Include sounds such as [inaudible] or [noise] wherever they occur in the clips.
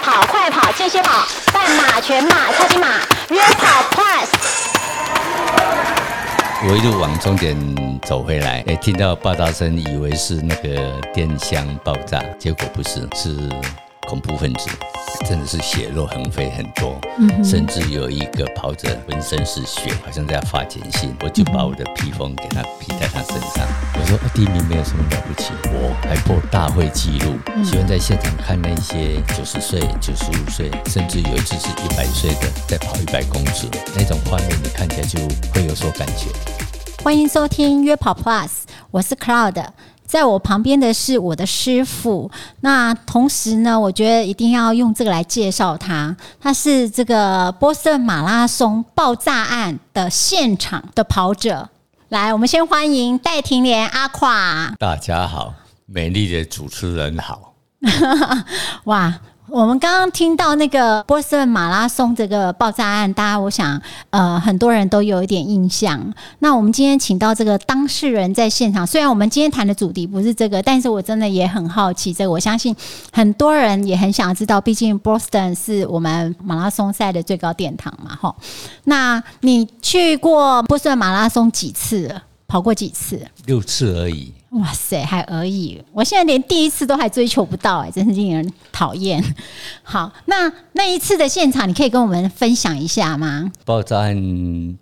跑、快跑、间歇跑、半马、全马、超级马、约跑 Plus。我一路往终点走回来，哎，听到爆炸声，以为是那个电箱爆炸，结果不是，是恐怖分子。真的是血肉横飞很多，甚至有一个跑者浑身是血，好像在发简讯。我就把我的披风给他披在他身上。我说第一名没有什么了不起，我还破大会纪录。喜欢在现场看那些九十岁、九十五岁，甚至有一次是一百岁的在跑一百公尺，那种画面你看起来就会有所感觉。欢迎收听约跑 Plus，我是 Cloud。在我旁边的是我的师傅，那同时呢，我觉得一定要用这个来介绍他，他是这个波士顿马拉松爆炸案的现场的跑者。来，我们先欢迎戴廷莲阿垮。大家好，美丽的主持人好。[laughs] 哇！我们刚刚听到那个波士顿马拉松这个爆炸案，大家我想呃很多人都有一点印象。那我们今天请到这个当事人在现场，虽然我们今天谈的主题不是这个，但是我真的也很好奇这个。我相信很多人也很想知道，毕竟波士顿是我们马拉松赛的最高殿堂嘛，哈。那你去过波士顿马拉松几次？跑过几次？六次而已。哇塞，还而已！我现在连第一次都还追求不到，哎，真是令人讨厌。[laughs] 好，那那一次的现场，你可以跟我们分享一下吗？爆炸案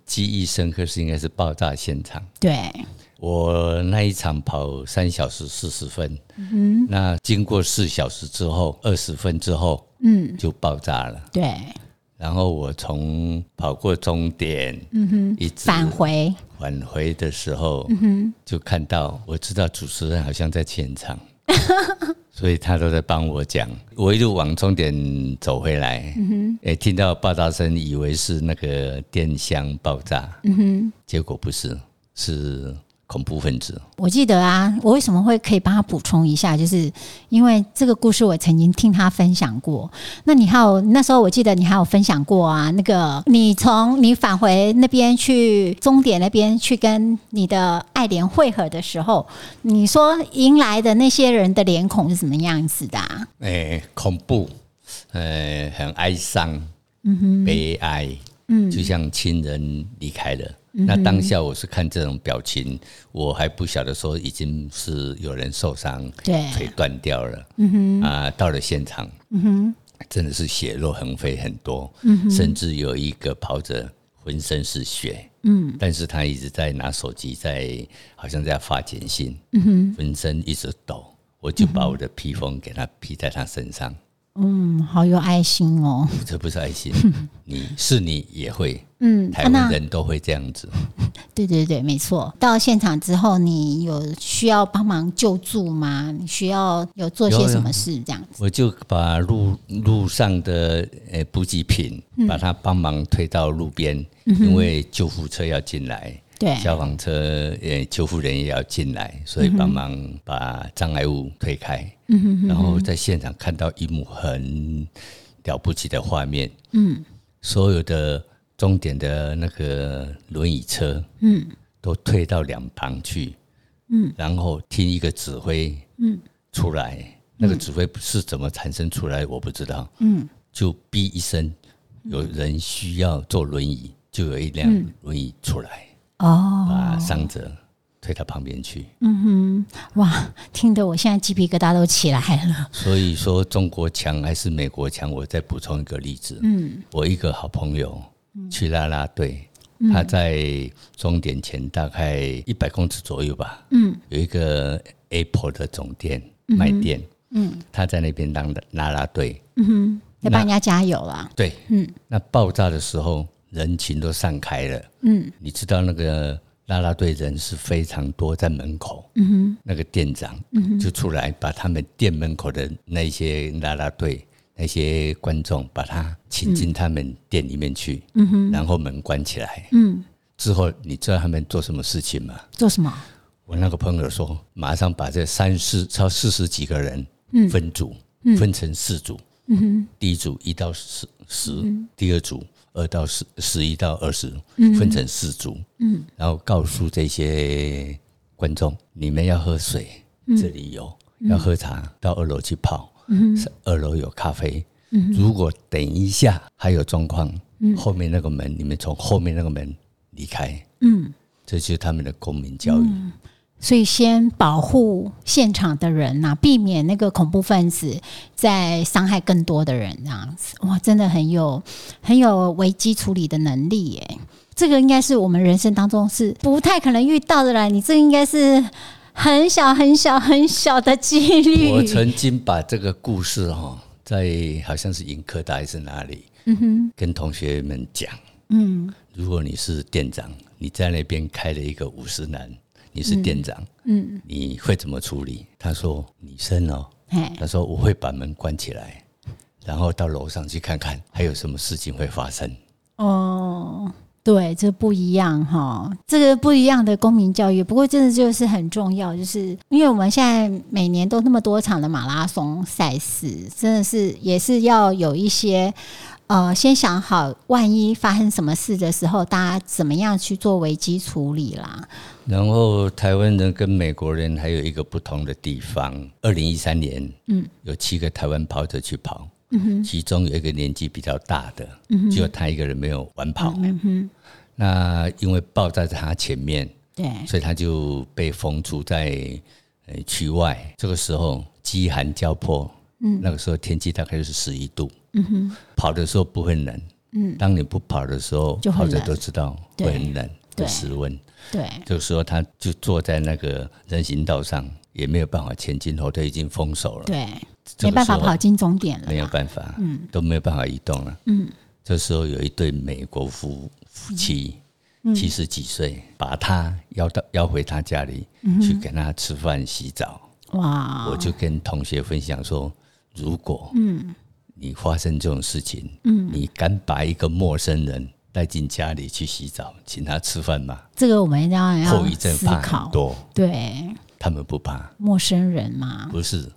记忆深刻是应该是爆炸现场。对，我那一场跑三小时四十分，嗯，那经过四小时之后，二十分之后，嗯，就爆炸了。对。然后我从跑过终点，嗯哼，一直返回返回的时候，嗯，就看到我知道主持人好像在现场，[laughs] 所以他都在帮我讲。我一路往终点走回来，嗯哼，哎，听到爆炸声，以为是那个电箱爆炸，嗯，结果不是，是。恐怖分子，我记得啊，我为什么会可以帮他补充一下？就是因为这个故事我曾经听他分享过。那你还有那时候我记得你还有分享过啊，那个你从你返回那边去终点那边去跟你的爱莲会合的时候，你说迎来的那些人的脸孔是什么样子的？哎，恐怖，呃，很哀伤，嗯哼，悲哀，嗯，就像亲人离开了。那当下我是看这种表情，我还不晓得说已经是有人受伤，对，腿断掉了。嗯哼，啊，到了现场，嗯哼，真的是血肉横飞很多，嗯哼，甚至有一个跑者浑身是血，嗯，但是他一直在拿手机在，好像在发简讯，嗯哼，浑身一直抖，我就把我的披风给他披在他身上。嗯，好有爱心哦！这不是爱心，[laughs] 你是你也会，嗯，台湾人都会这样子。对对对，没错。到现场之后，你有需要帮忙救助吗？你需要有做些什么事？这样子，我就把路路上的呃补给品，把它帮忙推到路边，因为救护车要进来。对，消防车呃，救护人也要进来，所以帮忙把障碍物推开。嗯哼，然后在现场看到一幕很了不起的画面。嗯，所有的终点的那个轮椅车，嗯，都退到两旁去。嗯，然后听一个指挥，嗯，出来，那个指挥是怎么产生出来，我不知道。嗯，就哔一声，有人需要坐轮椅，就有一辆轮椅出来。哦，把伤者推到旁边去。嗯哼，哇，听得我现在鸡皮疙瘩都起来了。所以说，中国强还是美国强？我再补充一个例子。嗯，我一个好朋友去拉拉队，他在终点前大概一百公尺左右吧。嗯，有一个 Apple 的总店卖店。嗯，他在那边当的拉拉队。嗯哼，要帮人家加油了。对，嗯，那爆炸的时候。人群都散开了，嗯，你知道那个拉拉队人是非常多，在门口，嗯哼，那个店长，嗯就出来把他们店门口的那些拉拉队那些观众，把他请进他们店里面去，嗯哼，然后门关起来，嗯，之后你知道他们做什么事情吗？做什么？我那个朋友说，马上把这三四超四十几个人分组，分成四组，嗯哼，第一组一到十十，第二组。二到十，十一到二十，分成四组，嗯，然后告诉这些观众，你们要喝水，这里有；要喝茶，到二楼去泡，嗯，二楼有咖啡，如果等一下还有状况，后面那个门你们从后面那个门离开，嗯，这就是他们的公民教育。所以先保护现场的人呐，避免那个恐怖分子在伤害更多的人，这样子哇，真的很有很有危机处理的能力耶。这个应该是我们人生当中是不太可能遇到的啦。你这应该是很小很小很小的几率。我曾经把这个故事哈，在好像是迎科大还是哪里，嗯哼，跟同学们讲，嗯，如果你是店长，你在那边开了一个五十男。你是店长，嗯，你会怎么处理？他说女生哦，他说我会把门关起来，然后到楼上去看看还有什么事情会发生。哦，对，这不一样哈，这个不一样的公民教育。不过真的就是很重要，就是因为我们现在每年都那么多场的马拉松赛事，真的是也是要有一些。呃，先想好，万一发生什么事的时候，大家怎么样去做危机处理啦？然后，台湾人跟美国人还有一个不同的地方。二零一三年，嗯，有七个台湾跑者去跑，嗯哼，其中有一个年纪比较大的，嗯哼，只有他一个人没有完跑，嗯哼。那因为爆在他前面，对，所以他就被封住在呃区外。这个时候饥寒交迫，嗯，那个时候天气大概就是十一度。嗯哼，跑的时候不会冷，嗯，当你不跑的时候，跑者都知道会很冷，会失温，对，这个时候他就坐在那个人行道上，也没有办法前进，后退已经封手了，对，没办法跑进终点了，没有办法，嗯，都没有办法移动了，嗯，这时候有一对美国夫夫妻，七十几岁，把他邀到邀回他家里去跟他吃饭洗澡，哇，我就跟同学分享说，如果，嗯。你发生这种事情，嗯，你敢把一个陌生人带进家里去洗澡，请他吃饭吗？这个我们要要后遗症怕很多，对，他们不怕陌生人嘛？不是，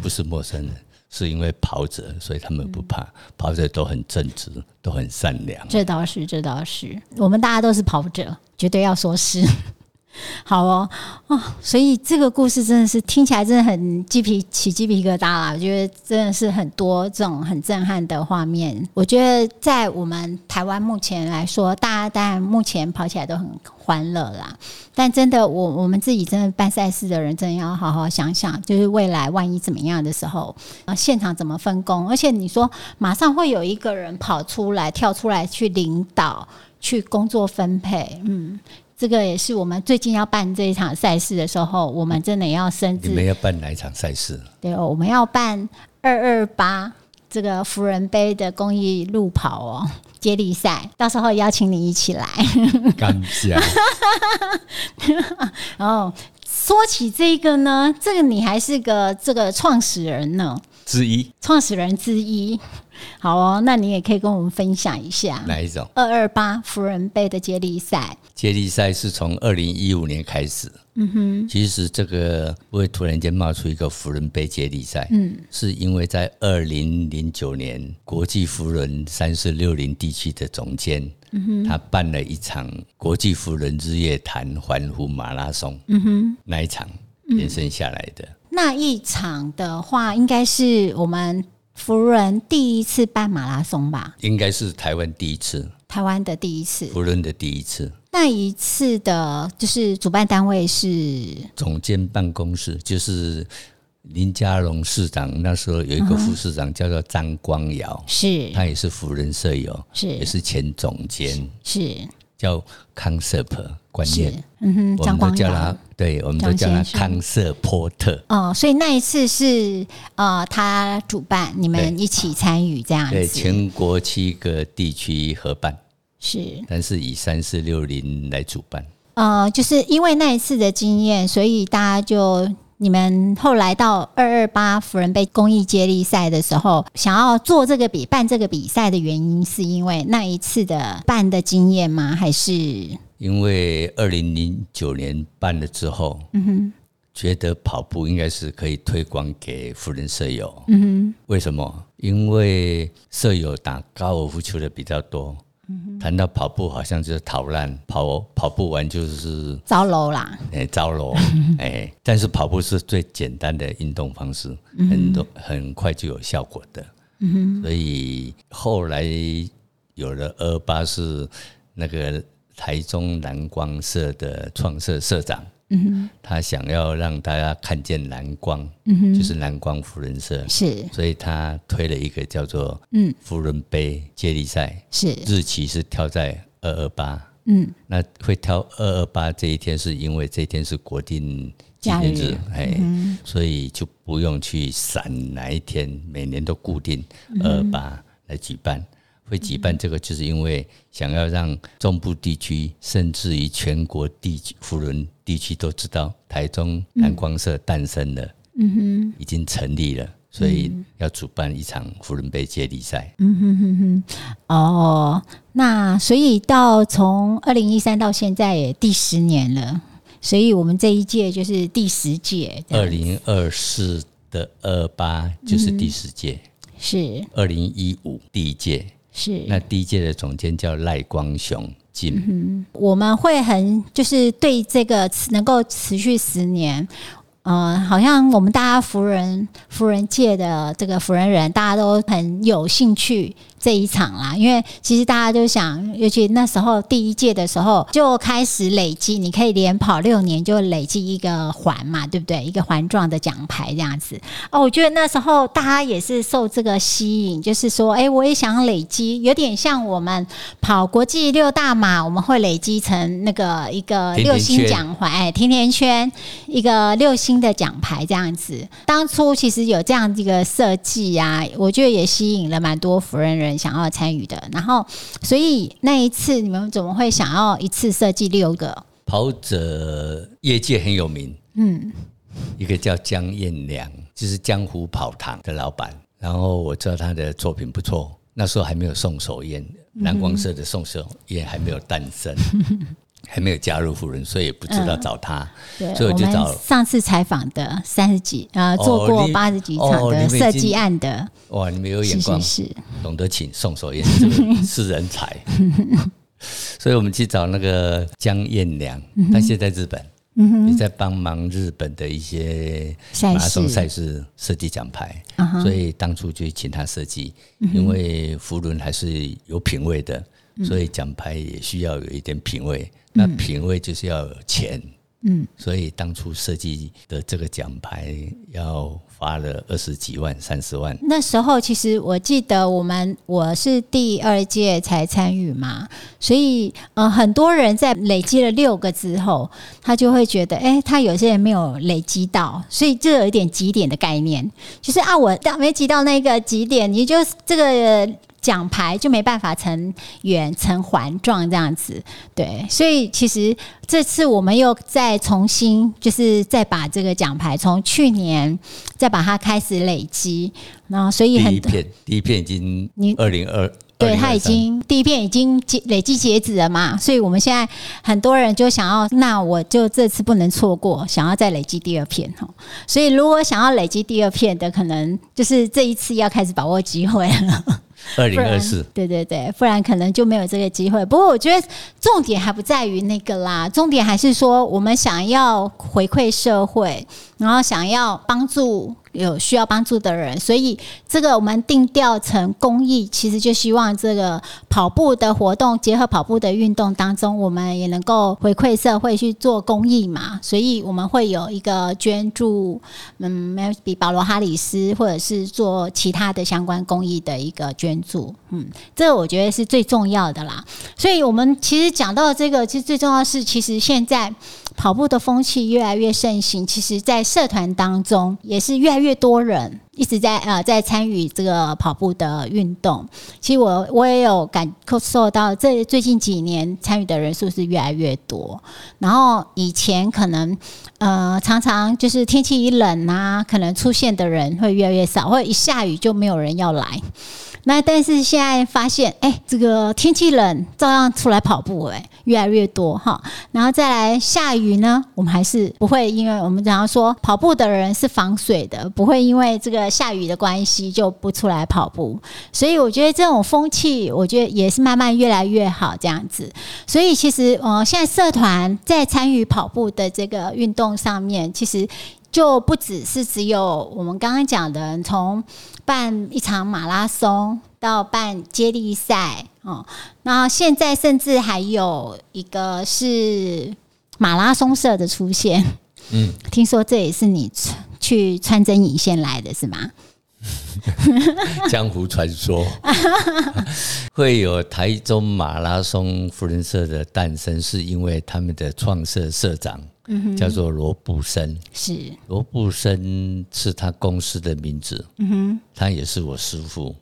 不是陌生人，是因为跑者，所以他们不怕。跑者都很正直，都很善良。这倒是，这倒是，我们大家都是跑者，绝对要说是。好哦，哦，所以这个故事真的是听起来真的很鸡皮起鸡皮疙瘩啦！我觉得真的是很多这种很震撼的画面。我觉得在我们台湾目前来说，大家当然目前跑起来都很欢乐啦。但真的，我我们自己真的办赛事的人，真的要好好想想，就是未来万一怎么样的时候，啊，现场怎么分工？而且你说马上会有一个人跑出来、跳出来去领导、去工作分配，嗯。这个也是我们最近要办这一场赛事的时候，我们真的要深知。你们要办哪一场赛事？对哦，我们要办二二八这个福人杯的公益路跑哦，接力赛，到时候邀请你一起来。感谢。然 [laughs] 后说起这个呢，这个你还是个这个创始人呢，之一，创始人之一。好哦，那你也可以跟我们分享一下哪一种二二八福人杯的接力赛？接力赛是从二零一五年开始。嗯哼，其实这个不会突然间冒出一个福人杯接力赛。嗯，是因为在二零零九年，国际福人三四六零地区的总监，嗯哼，他办了一场国际福人日月潭环湖马拉松。嗯哼，那一场延伸下来的那一场的话，应该是我们。福伦第一次办马拉松吧，应该是台湾第一次，台湾的第一次，福伦的第一次。那一次的，就是主办单位是？总监办公室，就是林佳龙市长那时候有一个副市长叫做张光尧，是，他也是福伦舍友，是，也是前总监，是。叫 concept 观念，嗯哼，我们都叫他，对，我们都叫他康瑟波特。哦，所以那一次是呃，他主办，你们一起参与这样子，对，全国七个地区合办，是，但是以三四六零来主办。呃，就是因为那一次的经验，所以大家就。你们后来到二二八福人杯公益接力赛的时候，想要做这个比办这个比赛的原因，是因为那一次的办的经验吗？还是因为二零零九年办了之后，嗯哼，觉得跑步应该是可以推广给福人舍友，嗯哼，为什么？因为舍友打高尔夫球的比较多。谈到跑步，好像就是逃难，跑跑步完就是糟楼啦，哎，糟楼，[laughs] 哎，但是跑步是最简单的运动方式，很多很快就有效果的。嗯所以后来有了二八是那个台中蓝光社的创社社长，嗯他想要让大家看见蓝光，嗯就是蓝光福人社，是。所以他推了一个叫做嗯。福伦杯接力赛，是。日期是挑在二二八。嗯，那会挑二二八这一天，是因为这一天是国定纪念日，哎，所以就不用去闪哪一天，每年都固定二二八来举办。会举办这个，就是因为想要让中部地区，甚至于全国地区、福伦地区都知道，台中蓝光社诞生了，嗯哼，已经成立了。所以要主办一场福伦杯接力赛。嗯哼哼哼，哦，那所以到从二零一三到现在也第十年了，所以我们这一届就是第十届。二零二四的二八就是第十届，是二零一五第一届，是那第一届的总监叫赖光雄进。我们会很就是对这个能够持续十年。嗯，好像我们大家福人福人界的这个福人人，大家都很有兴趣。这一场啦，因为其实大家就想，尤其那时候第一届的时候就开始累积，你可以连跑六年就累积一个环嘛，对不对？一个环状的奖牌这样子。哦，我觉得那时候大家也是受这个吸引，就是说，哎，我也想累积，有点像我们跑国际六大马，我们会累积成那个一个六星奖牌，哎，甜甜圈，一个六星的奖牌这样子。当初其实有这样一个设计啊，我觉得也吸引了蛮多福人人。想要参与的，然后，所以那一次你们怎么会想要一次设计六个跑者？业界很有名，嗯，一个叫江彦良，就是江湖跑堂的老板。然后我知道他的作品不错，那时候还没有送手烟，蓝光色的送手烟还没有诞生。还没有加入富人，所以也不知道找他，所以我就找上次采访的三十几啊，做过八十几场的设计案的。哇，你们有眼光，是懂得请送手宴是人才。[laughs] 所以我们去找那个江彦良，他现在日本，也在帮忙日本的一些马拉松赛事设计奖牌，所以当初就请他设计，因为福伦还是有品味的，所以奖牌也需要有一点品味。那品味就是要有钱，嗯，所以当初设计的这个奖牌要花了二十几万、三十万。那时候其实我记得我们我是第二届才参与嘛，所以呃很多人在累积了六个之后，他就会觉得，哎，他有些人没有累积到，所以这有一点极点的概念，就是啊，我到没集到那个极点，你就这个。奖牌就没办法成圆成环状这样子，对，所以其实这次我们又再重新，就是再把这个奖牌从去年再把它开始累积，然后所以第一片第一片已经你二零二对它已经第一片已经结累积截止了嘛，所以我们现在很多人就想要，那我就这次不能错过，想要再累积第二片哈，所以如果想要累积第二片的，可能就是这一次要开始把握机会了。二零二四，对对对，不然可能就没有这个机会。不过我觉得重点还不在于那个啦，重点还是说我们想要回馈社会，然后想要帮助。有需要帮助的人，所以这个我们定调成公益，其实就希望这个跑步的活动结合跑步的运动当中，我们也能够回馈社会去做公益嘛。所以我们会有一个捐助，嗯，比保罗哈里斯或者是做其他的相关公益的一个捐助，嗯，这个我觉得是最重要的啦。所以我们其实讲到这个，其实最重要是，其实现在。跑步的风气越来越盛行，其实，在社团当中也是越来越多人一直在呃在参与这个跑步的运动。其实我我也有感受到，这最近几年参与的人数是越来越多。然后以前可能呃常常就是天气一冷啊，可能出现的人会越来越少，或者一下雨就没有人要来。那但是现在发现，哎，这个天气冷，照样出来跑步，哎，越来越多哈。然后再来下雨呢，我们还是不会，因为我们常说跑步的人是防水的，不会因为这个下雨的关系就不出来跑步。所以我觉得这种风气，我觉得也是慢慢越来越好这样子。所以其实，呃，现在社团在参与跑步的这个运动上面，其实。就不只是只有我们刚刚讲的，从办一场马拉松到办接力赛哦，那现在甚至还有一个是马拉松社的出现。嗯，听说这也是你去穿针引线来的是吗？江湖传说 [laughs] 会有台中马拉松福人社的诞生，是因为他们的创社社长叫做罗布森，是罗布森是他公司的名字。嗯哼，他也是我师傅。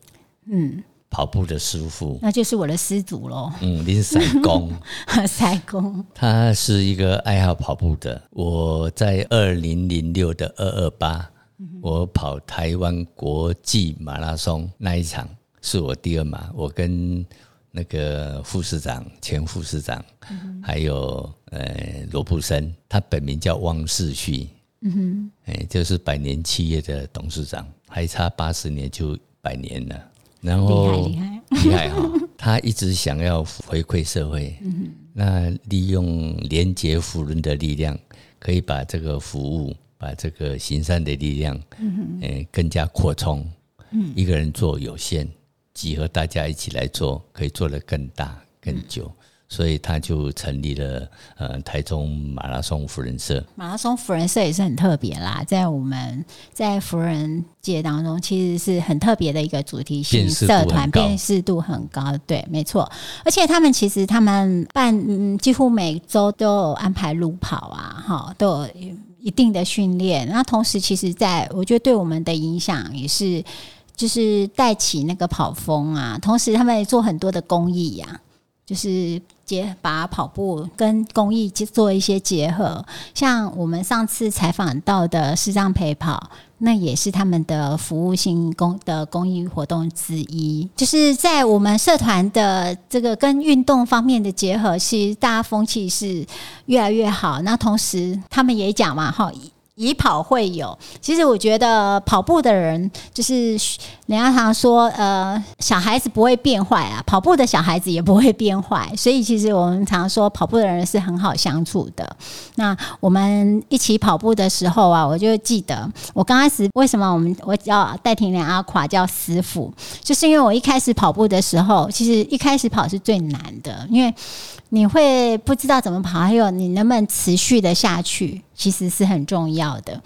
嗯，跑步的师傅，那就是我的师祖喽。嗯，林赛公，[laughs] 赛公，他是一个爱好跑步的。我在二零零六的二二八。我跑台湾国际马拉松那一场是我第二马，我跟那个副市长、前副市长，还有呃罗布森，他本名叫汪世旭，嗯哼，哎，就是百年企业的董事长，还差八十年就百年了，然后厉害厉害。哈，他一直想要回馈社会，嗯那利用连接福伦的力量，可以把这个服务。把这个行善的力量，嗯，更加扩充。嗯，一个人做有限，集合大家一起来做，可以做得更大、更久。所以他就成立了呃台中马拉松福人社。马拉松福人社也是很特别啦，在我们在福人界当中，其实是很特别的一个主题性社团，辨识度很高。对，没错。而且他们其实他们办嗯，几乎每周都有安排路跑啊，哈，都有。一定的训练，那同时，其实在我觉得对我们的影响也是，就是带起那个跑风啊。同时，他们也做很多的公益呀，就是结把跑步跟公益做一些结合。像我们上次采访到的视障陪跑。那也是他们的服务性公的公益活动之一，就是在我们社团的这个跟运动方面的结合，其实大家风气是越来越好。那同时他们也讲嘛，哈。以跑会友，其实我觉得跑步的人就是人家常说，呃，小孩子不会变坏啊，跑步的小孩子也不会变坏，所以其实我们常说跑步的人是很好相处的。那我们一起跑步的时候啊，我就记得我刚开始为什么我们我叫戴廷良阿垮叫师傅，就是因为我一开始跑步的时候，其实一开始跑是最难的，因为。你会不知道怎么跑，还有你能不能持续的下去，其实是很重要的。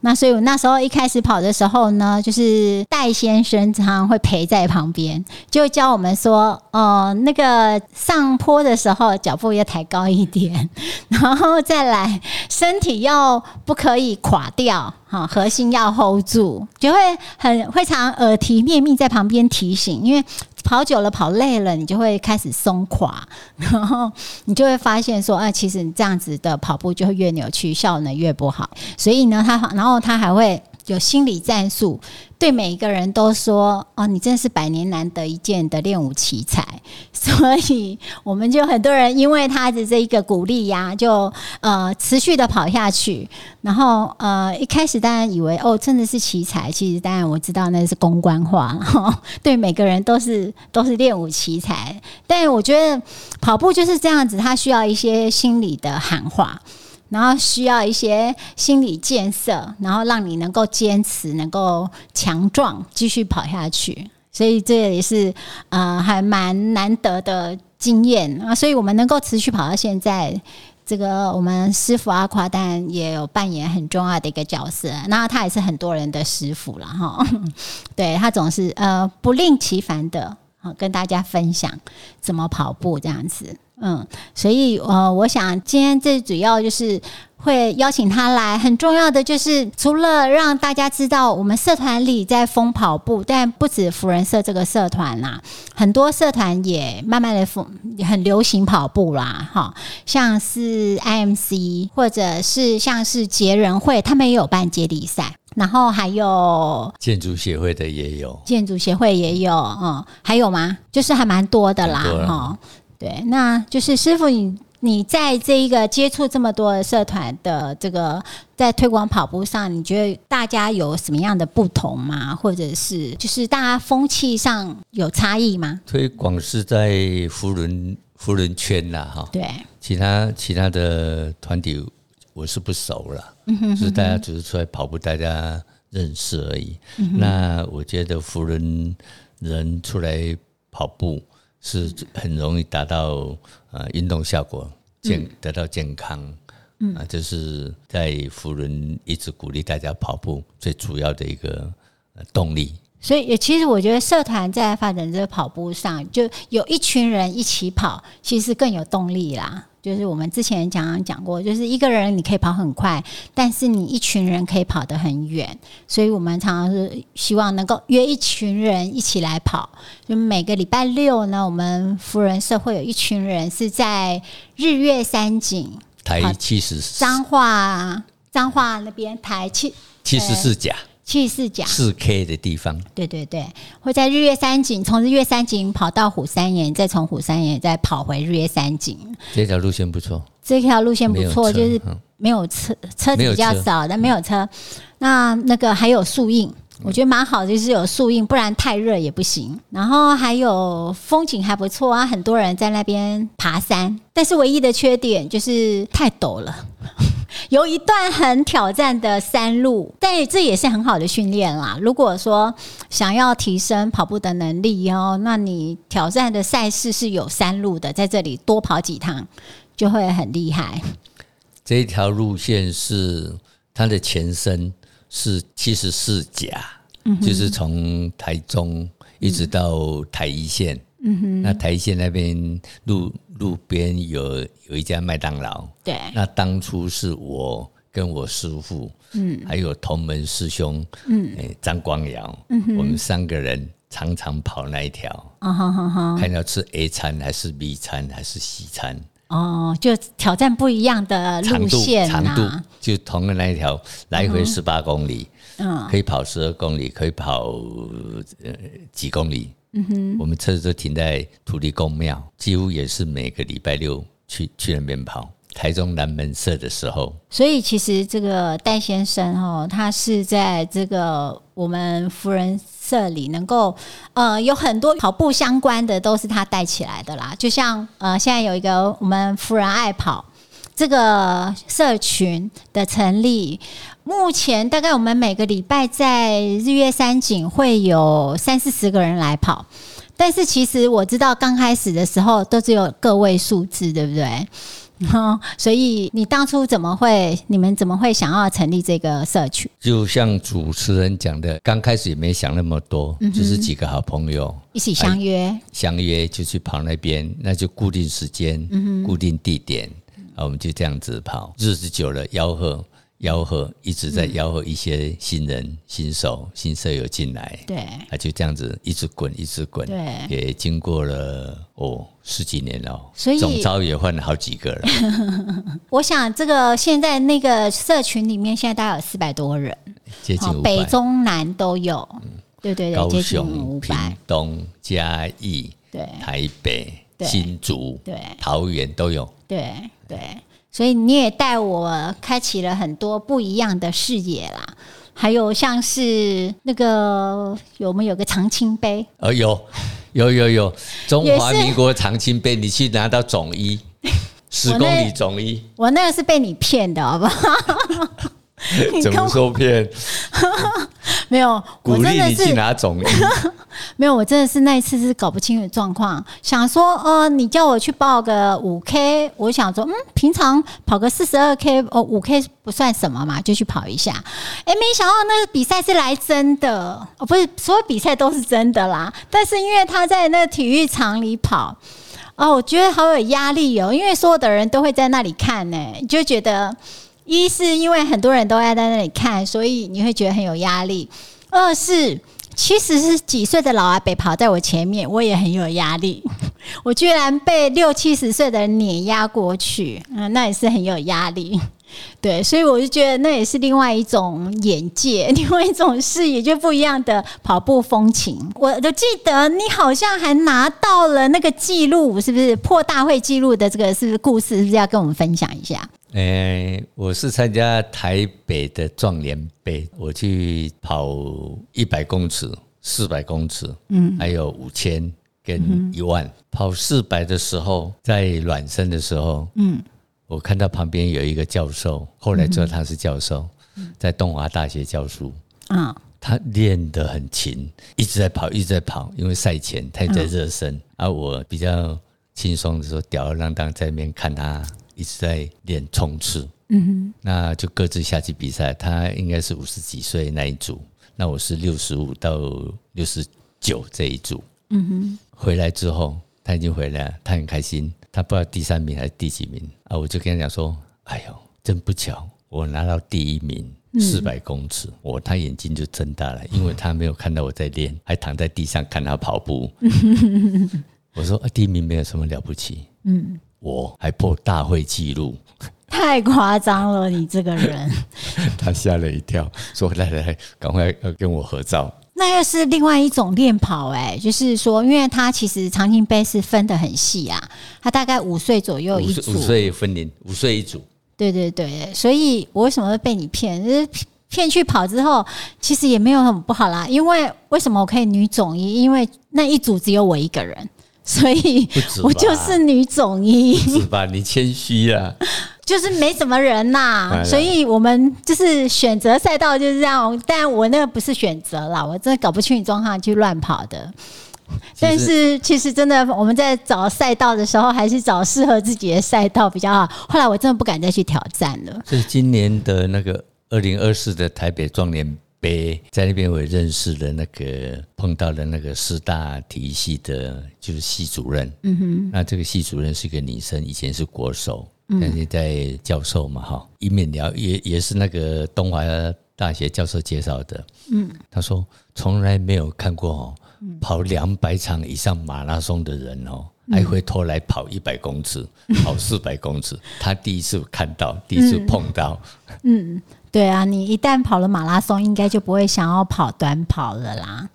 那所以我那时候一开始跑的时候呢，就是戴先生常常会陪在旁边，就教我们说，哦，那个上坡的时候脚步要抬高一点，然后再来身体要不可以垮掉，哈，核心要 hold 住，就会很会常耳提面命在旁边提醒，因为。跑久了，跑累了，你就会开始松垮，[laughs] 然后你就会发现说，啊，其实你这样子的跑步就会越扭曲，效能越不好。所以呢，他然后他还会有心理战术。对每一个人都说哦，你真是百年难得一见的练武奇才，[laughs] 所以我们就很多人因为他的这一个鼓励呀，就呃持续的跑下去。然后呃一开始当然以为哦真的是奇才，其实当然我知道那是公关话，[laughs] 对每个人都是都是练武奇才。但我觉得跑步就是这样子，它需要一些心理的喊话。然后需要一些心理建设，然后让你能够坚持，能够强壮，继续跑下去。所以这也是呃还蛮难得的经验啊。所以我们能够持续跑到现在，这个我们师傅阿夸丹也有扮演很重要的一个角色。那他也是很多人的师傅了哈。[laughs] 对他总是呃不吝其烦的啊，跟大家分享怎么跑步这样子。嗯，所以呃，我想今天最主要就是会邀请他来，很重要的就是除了让大家知道我们社团里在疯跑步，但不止福人社这个社团啦，很多社团也慢慢的疯，很流行跑步啦，哈，像是 IMC 或者是像是杰人会，他们也有办接力赛，然后还有建筑协会的也有，建筑协会也有，嗯，还有吗？就是还蛮多的啦，哈。对，那就是师傅，你你在这一个接触这么多社团的这个在推广跑步上，你觉得大家有什么样的不同吗？或者是就是大家风气上有差异吗？推广是在福伦福伦圈啦，哈，对，其他其他的团体我是不熟了，就是大家只是出来跑步，大家认识而已。那我觉得福人人出来跑步是很容易达到呃运动效果，健得到健康。啊，这是在福伦一直鼓励大家跑步最主要的一个动力。所以，也其实我觉得社团在发展这个跑步上，就有一群人一起跑，其实更有动力啦。就是我们之前讲讲过，就是一个人你可以跑很快，但是你一群人可以跑得很远。所以我们常常是希望能够约一群人一起来跑。就每个礼拜六呢，我们福人社会有一群人是在日月山景台七十彰化彰化那边台七七十四甲。七四甲。四 K 的地方，对对对，会在日月山景，从日月山景跑到虎山岩，再从虎山岩再跑回日月山景。这条路线不错，这条路线不错，就是没有车，车子比较少，但没有车。那那个还有树荫，我觉得蛮好，就是有树荫，不然太热也不行。然后还有风景还不错啊，很多人在那边爬山，但是唯一的缺点就是太陡了。有一段很挑战的山路，但这也是很好的训练啦。如果说想要提升跑步的能力哦，那你挑战的赛事是有山路的，在这里多跑几趟就会很厉害。这一条路线是它的前身是七十四甲，就是从台中一直到台一线。嗯哼，那台一线那边路。路边有有一家麦当劳，对，那当初是我跟我师傅，嗯，还有同门师兄，嗯，哎，张光尧，嗯我们三个人常常跑那一条，啊哈哈哈，看要吃 A 餐还是 B 餐还是 C 餐，哦，就挑战不一样的路线长度就同的那一条，来回十八公里，嗯，可以跑十二公里，可以跑呃几公里。嗯哼，我们车子都停在土地公庙，几乎也是每个礼拜六去去那边跑。台中南门社的时候，所以其实这个戴先生哦，他是在这个我们福人社里能够呃有很多跑步相关的都是他带起来的啦。就像呃现在有一个我们福人爱跑这个社群的成立。目前大概我们每个礼拜在日月山景会有三四十个人来跑，但是其实我知道刚开始的时候都只有个位数字，对不对？[laughs] 所以你当初怎么会？你们怎么会想要成立这个社群？就像主持人讲的，刚开始也没想那么多，就是几个好朋友一起相约，相约就去跑那边，那就固定时间、固定地点，啊，我们就这样子跑，日子久了吆喝。吆喝一直在吆喝一些新人、新手、新舍友进来，对，他就这样子一直滚，一直滚，对，也经过了哦十几年了，所以总招也换了好几个了。[laughs] 我想这个现在那个社群里面，现在大概有四百多人，接近五百，北中南都有，对对对，高雄、屏东、嘉义、对，台北、新竹、对，桃园都有，对对。所以你也带我开启了很多不一样的视野啦，还有像是那个有没有个长青杯？呃，有，有有有，中华民国长青杯，你去拿到总一，[laughs] 十公里总一，我那个是被你骗的，好不好？[laughs] 怎么受骗？[laughs] 没有，鼓励你去拿总一。[laughs] 没有，我真的是那一次是搞不清楚状况，想说，呃，你叫我去报个五 K，我想说，嗯，平常跑个四十二 K，哦，五 K 不算什么嘛，就去跑一下。哎，没想到那个比赛是来真的，哦，不是所有比赛都是真的啦，但是因为他在那个体育场里跑，哦，我觉得好有压力哦，因为所有的人都会在那里看呢，就觉得。一是因为很多人都爱在那里看，所以你会觉得很有压力；二是其实是几岁的老阿伯跑在我前面，我也很有压力。[laughs] 我居然被六七十岁的人碾压过去，嗯，那也是很有压力。对，所以我就觉得那也是另外一种眼界，[laughs] 另外一种视野，就不一样的跑步风情。我就记得你好像还拿到了那个记录，是不是破大会记录的这个是不是故事？是不是要跟我们分享一下？诶，我是参加台北的壮年杯，我去跑一百公尺、四百公尺，嗯，还有五千跟一万。跑四百的时候，在暖身的时候，嗯，我看到旁边有一个教授，后来知道他是教授，在东华大学教书。嗯，他练得很勤，一直在跑，一直在跑，因为赛前他也在热身。而我比较轻松的时候，吊儿郎当在那边看他一直在练冲刺。嗯哼，那就各自下去比赛。他应该是五十几岁那一组，那我是六十五到六十九这一组。嗯哼，回来之后他已经回来了，他很开心。他不知道第三名还是第几名啊？我就跟他讲说：“哎呦，真不巧，我拿到第一名，四百公尺。”我他眼睛就睁大了，因为他没有看到我在练，还躺在地上看他跑步。[laughs] 我说：“第一名没有什么了不起，嗯，我还破大会纪录。”太夸张了，你这个人。[laughs] 他吓了一跳，说：“来来来，赶快要跟我合照。”那又是另外一种练跑哎，就是说，因为他其实长青杯是分的很细啊，他大概五岁左右一组，五岁分龄，五岁一组。对对对，所以我为什么会被你骗？就是骗去跑之后，其实也没有很不好啦。因为为什么我可以女总一？因为那一组只有我一个人，所以我就是女总一。是吧？你谦虚了。就是没什么人呐，所以我们就是选择赛道就是这样。但我那个不是选择啦，我真的搞不清楚状况去乱跑的。但是其实真的我们在找赛道的时候，还是找适合自己的赛道比较好。后来我真的不敢再去挑战了。所以今年的那个二零二四的台北壮年杯，在那边我认识了那个碰到了那个师大体育系的，就是系主任。嗯哼，那这个系主任是一个女生，以前是国手。现在在教授嘛，哈，一面聊也也是那个东华大学教授介绍的。嗯，他说从来没有看过哦，跑两百场以上马拉松的人哦，还回头来跑一百公尺，跑四百公尺，[laughs] 他第一次看到，第一次碰到。嗯，对啊，你一旦跑了马拉松，应该就不会想要跑短跑了啦。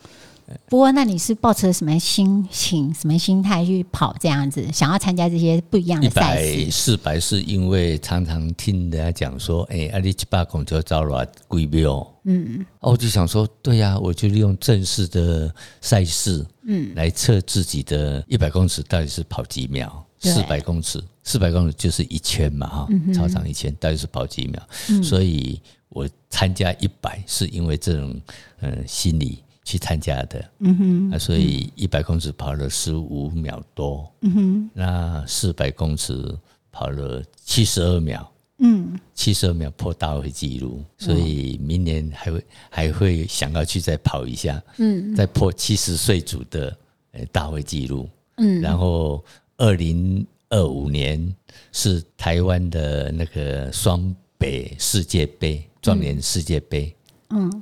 不过，那你是抱持什么心情、什么心态去跑这样子？想要参加这些不一样的赛事？四百是因为常常听人家讲说，哎，阿里七八公就招了贵标。嗯，我就想说，对呀，我就利用正式的赛事，嗯，来测自己的一百公尺到底是跑几秒，四百公尺，四百公尺就是一圈嘛，哈，操场一圈到底是跑几秒？所以我参加一百是因为这种嗯心理。去参加的，嗯哼，啊，所以一百公尺跑了十五秒多，嗯哼，那四百公尺跑了七十二秒，嗯，七十二秒破大会纪录，所以明年还会还会想要去再跑一下，嗯，再破七十岁组的呃大会纪录，嗯，然后二零二五年是台湾的那个双北世界杯壮年世界杯。嗯，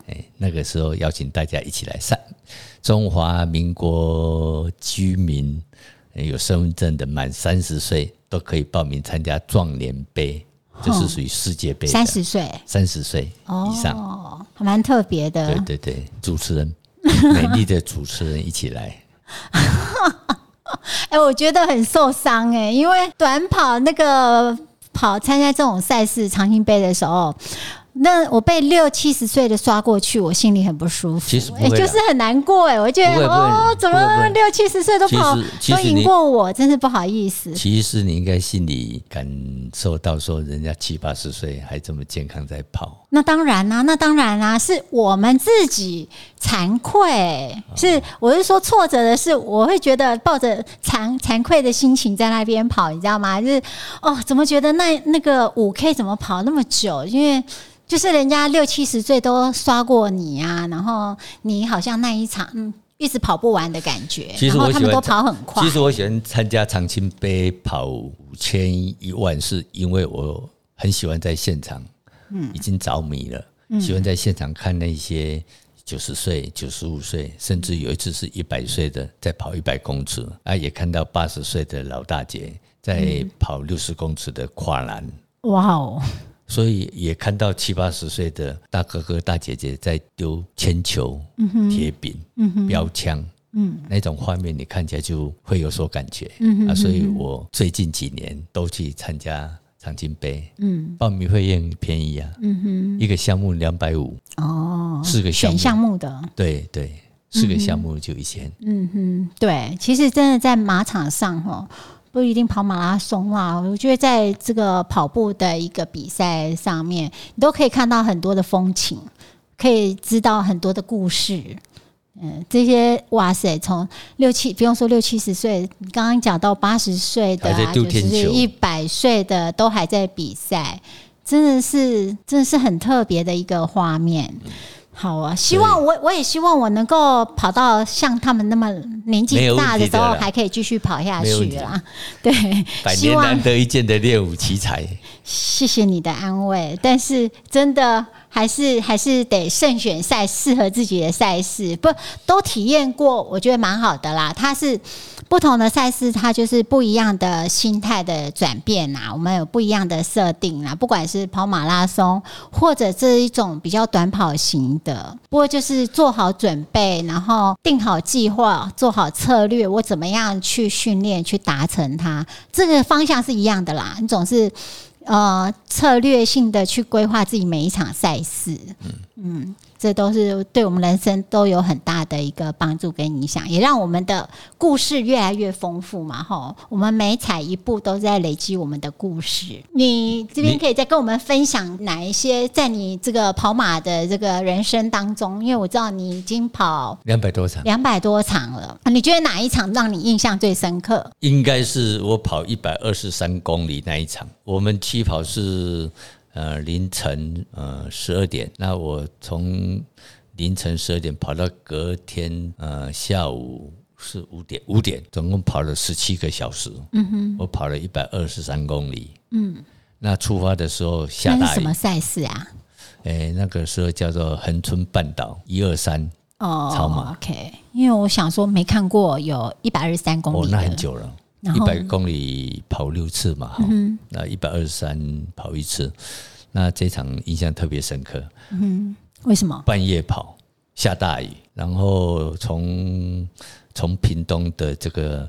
哎，那个时候邀请大家一起来上中华民国居民有身份证的满三十岁都可以报名参加壮年杯，这是属于世界杯。三十岁，三十岁以上，哦，蛮特别的。对对对，主持人，[laughs] 美丽的主持人一起来。[laughs] 哎，我觉得很受伤哎，因为短跑那个跑参加这种赛事长青杯的时候。那我被六七十岁的刷过去，我心里很不舒服，其实就是很难过哎，我觉得哦，怎么六七十岁都跑都赢过我，真是不好意思。其实你应该心里感受到说，人家七八十岁还这么健康在跑。那当然啦，那当然啦，是我们自己惭愧。是我是说挫折的是，我会觉得抱着惭惭愧的心情在那边跑，你知道吗？就是哦，怎么觉得那那个五 K 怎么跑那么久？因为就是人家六七十岁都刷过你啊，然后你好像那一场嗯一直跑不完的感觉。其实我他们都跑很快。其实我喜欢参加长青杯跑五千一万，是因为我很喜欢在现场，嗯，已经着迷了，喜欢在现场看那些九十岁、九十五岁，甚至有一次是一百岁的在跑一百公尺，啊，也看到八十岁的老大姐在跑六十公尺的跨栏。哇哦！所以也看到七八十岁的大哥哥大姐姐在丢铅球、铁饼、标枪，嗯，那种画面你看起来就会有所感觉，嗯啊，所以我最近几年都去参加长青杯，嗯，报名费也很便宜啊，嗯哼，一个项目两百五，哦，四个选项目的，对对，四个项目就一千，嗯哼，对，其实真的在马场上哈。不一定跑马拉松啦。我觉得在这个跑步的一个比赛上面，你都可以看到很多的风情，可以知道很多的故事。嗯，这些哇塞，从六七不用说六七十岁，你刚刚讲到八十岁的啊，就是一百岁的都还在比赛，真的是真的是很特别的一个画面。好啊，希望我我也希望我能够跑到像他们那么年纪大的时候，还可以继续跑下去啦。对，百年难得一见的练武奇才。谢谢你的安慰，但是真的。还是还是得慎选赛适合自己的赛事，不都体验过，我觉得蛮好的啦。它是不同的赛事，它就是不一样的心态的转变呐。我们有不一样的设定啦，不管是跑马拉松或者这一种比较短跑型的，不过就是做好准备，然后定好计划，做好策略，我怎么样去训练去达成它，这个方向是一样的啦。你总是。呃，策略性的去规划自己每一场赛事，嗯嗯。这都是对我们人生都有很大的一个帮助跟影响，也让我们的故事越来越丰富嘛！哈，我们每踩一步都在累积我们的故事。你这边可以再跟我们分享哪一些在你这个跑马的这个人生当中？因为我知道你已经跑两百多场，两百多场了。你觉得哪一场让你印象最深刻？应该是我跑一百二十三公里那一场。我们起跑是。呃，凌晨呃十二点，那我从凌晨十二点跑到隔天呃下午是五点，五点总共跑了十七个小时。嗯哼，我跑了一百二十三公里。嗯，那出发的时候下大雨。什么赛事啊？哎，那个时候叫做横村半岛一二三哦，超马。OK，因为我想说没看过有一百二十三公里。哦，那很久了。一百公里跑六次嘛，哈，那一百二十三跑一次，那这场印象特别深刻。嗯，为什么？半夜跑，下大雨，然后从从屏东的这个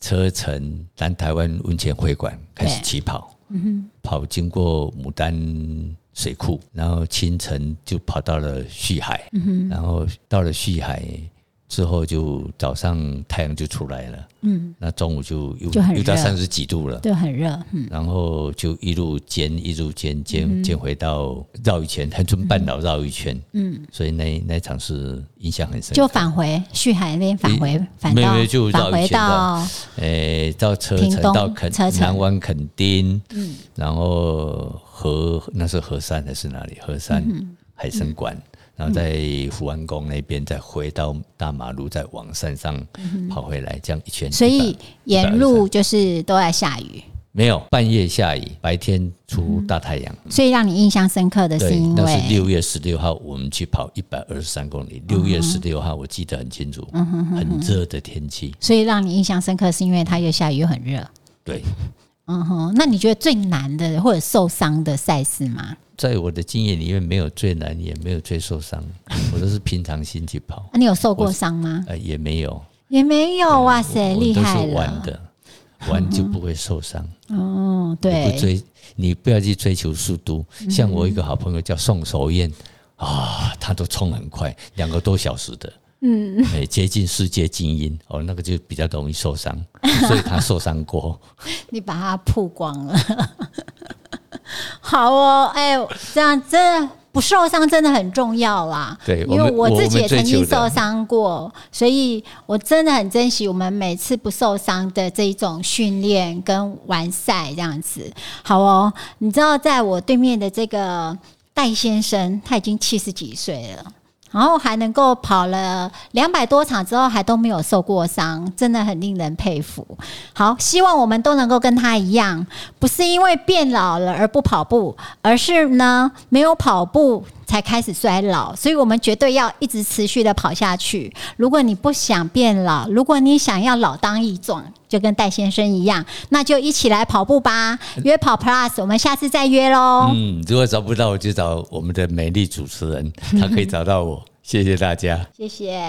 车城南台湾温泉会馆开始起跑，嗯跑经过牡丹水库，然后清晨就跑到了旭海，嗯然后到了旭海。之后就早上太阳就出来了，嗯，那中午就又又到三十几度了，对，很热，嗯，然后就一路煎一路煎煎煎回到绕一圈，横村半岛绕一圈，嗯，所以那那场是印象很深。就返回旭海那边返回，返到就返回到，诶，到车城到垦南湾垦丁，嗯，然后河那是河山还是哪里？河山海参馆。然后在福安宫那边，再回到大马路，再往山上跑回来，这样一圈。所以沿路就是都在下雨。没有半夜下雨，白天出大太阳。所以让你印象深刻的是因为那是六月十六号，我们去跑一百二十三公里。六月十六号我记得很清楚，很热的天气。所以让你印象深刻，是因为它又下雨又很热。对。嗯哼，那你觉得最难的或者受伤的赛事吗？在我的经验里面，没有最难，也没有最受伤，[laughs] 我都是平常心去跑。那你有受过伤吗？呃，也没有，也没有。哇塞，厉害了！玩的，[laughs] 玩就不会受伤。哦，对，不追，你不要去追求速度。像我一个好朋友叫宋守燕啊，他都冲很快，两个多小时的。嗯，哎，接近世界精英哦，那个就比较容易受伤，所以他受伤过。[laughs] 你把他曝光了，好哦，哎，这样真的不受伤真的很重要啦。对，因为我自己也曾经受伤过，所以我真的很珍惜我们每次不受伤的这一种训练跟完赛这样子。好哦，你知道在我对面的这个戴先生，他已经七十几岁了。然后还能够跑了两百多场之后还都没有受过伤，真的很令人佩服。好，希望我们都能够跟他一样，不是因为变老了而不跑步，而是呢没有跑步。才开始衰老，所以我们绝对要一直持续的跑下去。如果你不想变老，如果你想要老当益壮，就跟戴先生一样，那就一起来跑步吧。[laughs] 约跑 Plus，我们下次再约喽。嗯，如果找不到，我就找我们的美丽主持人，[laughs] 他可以找到我。谢谢大家，谢谢。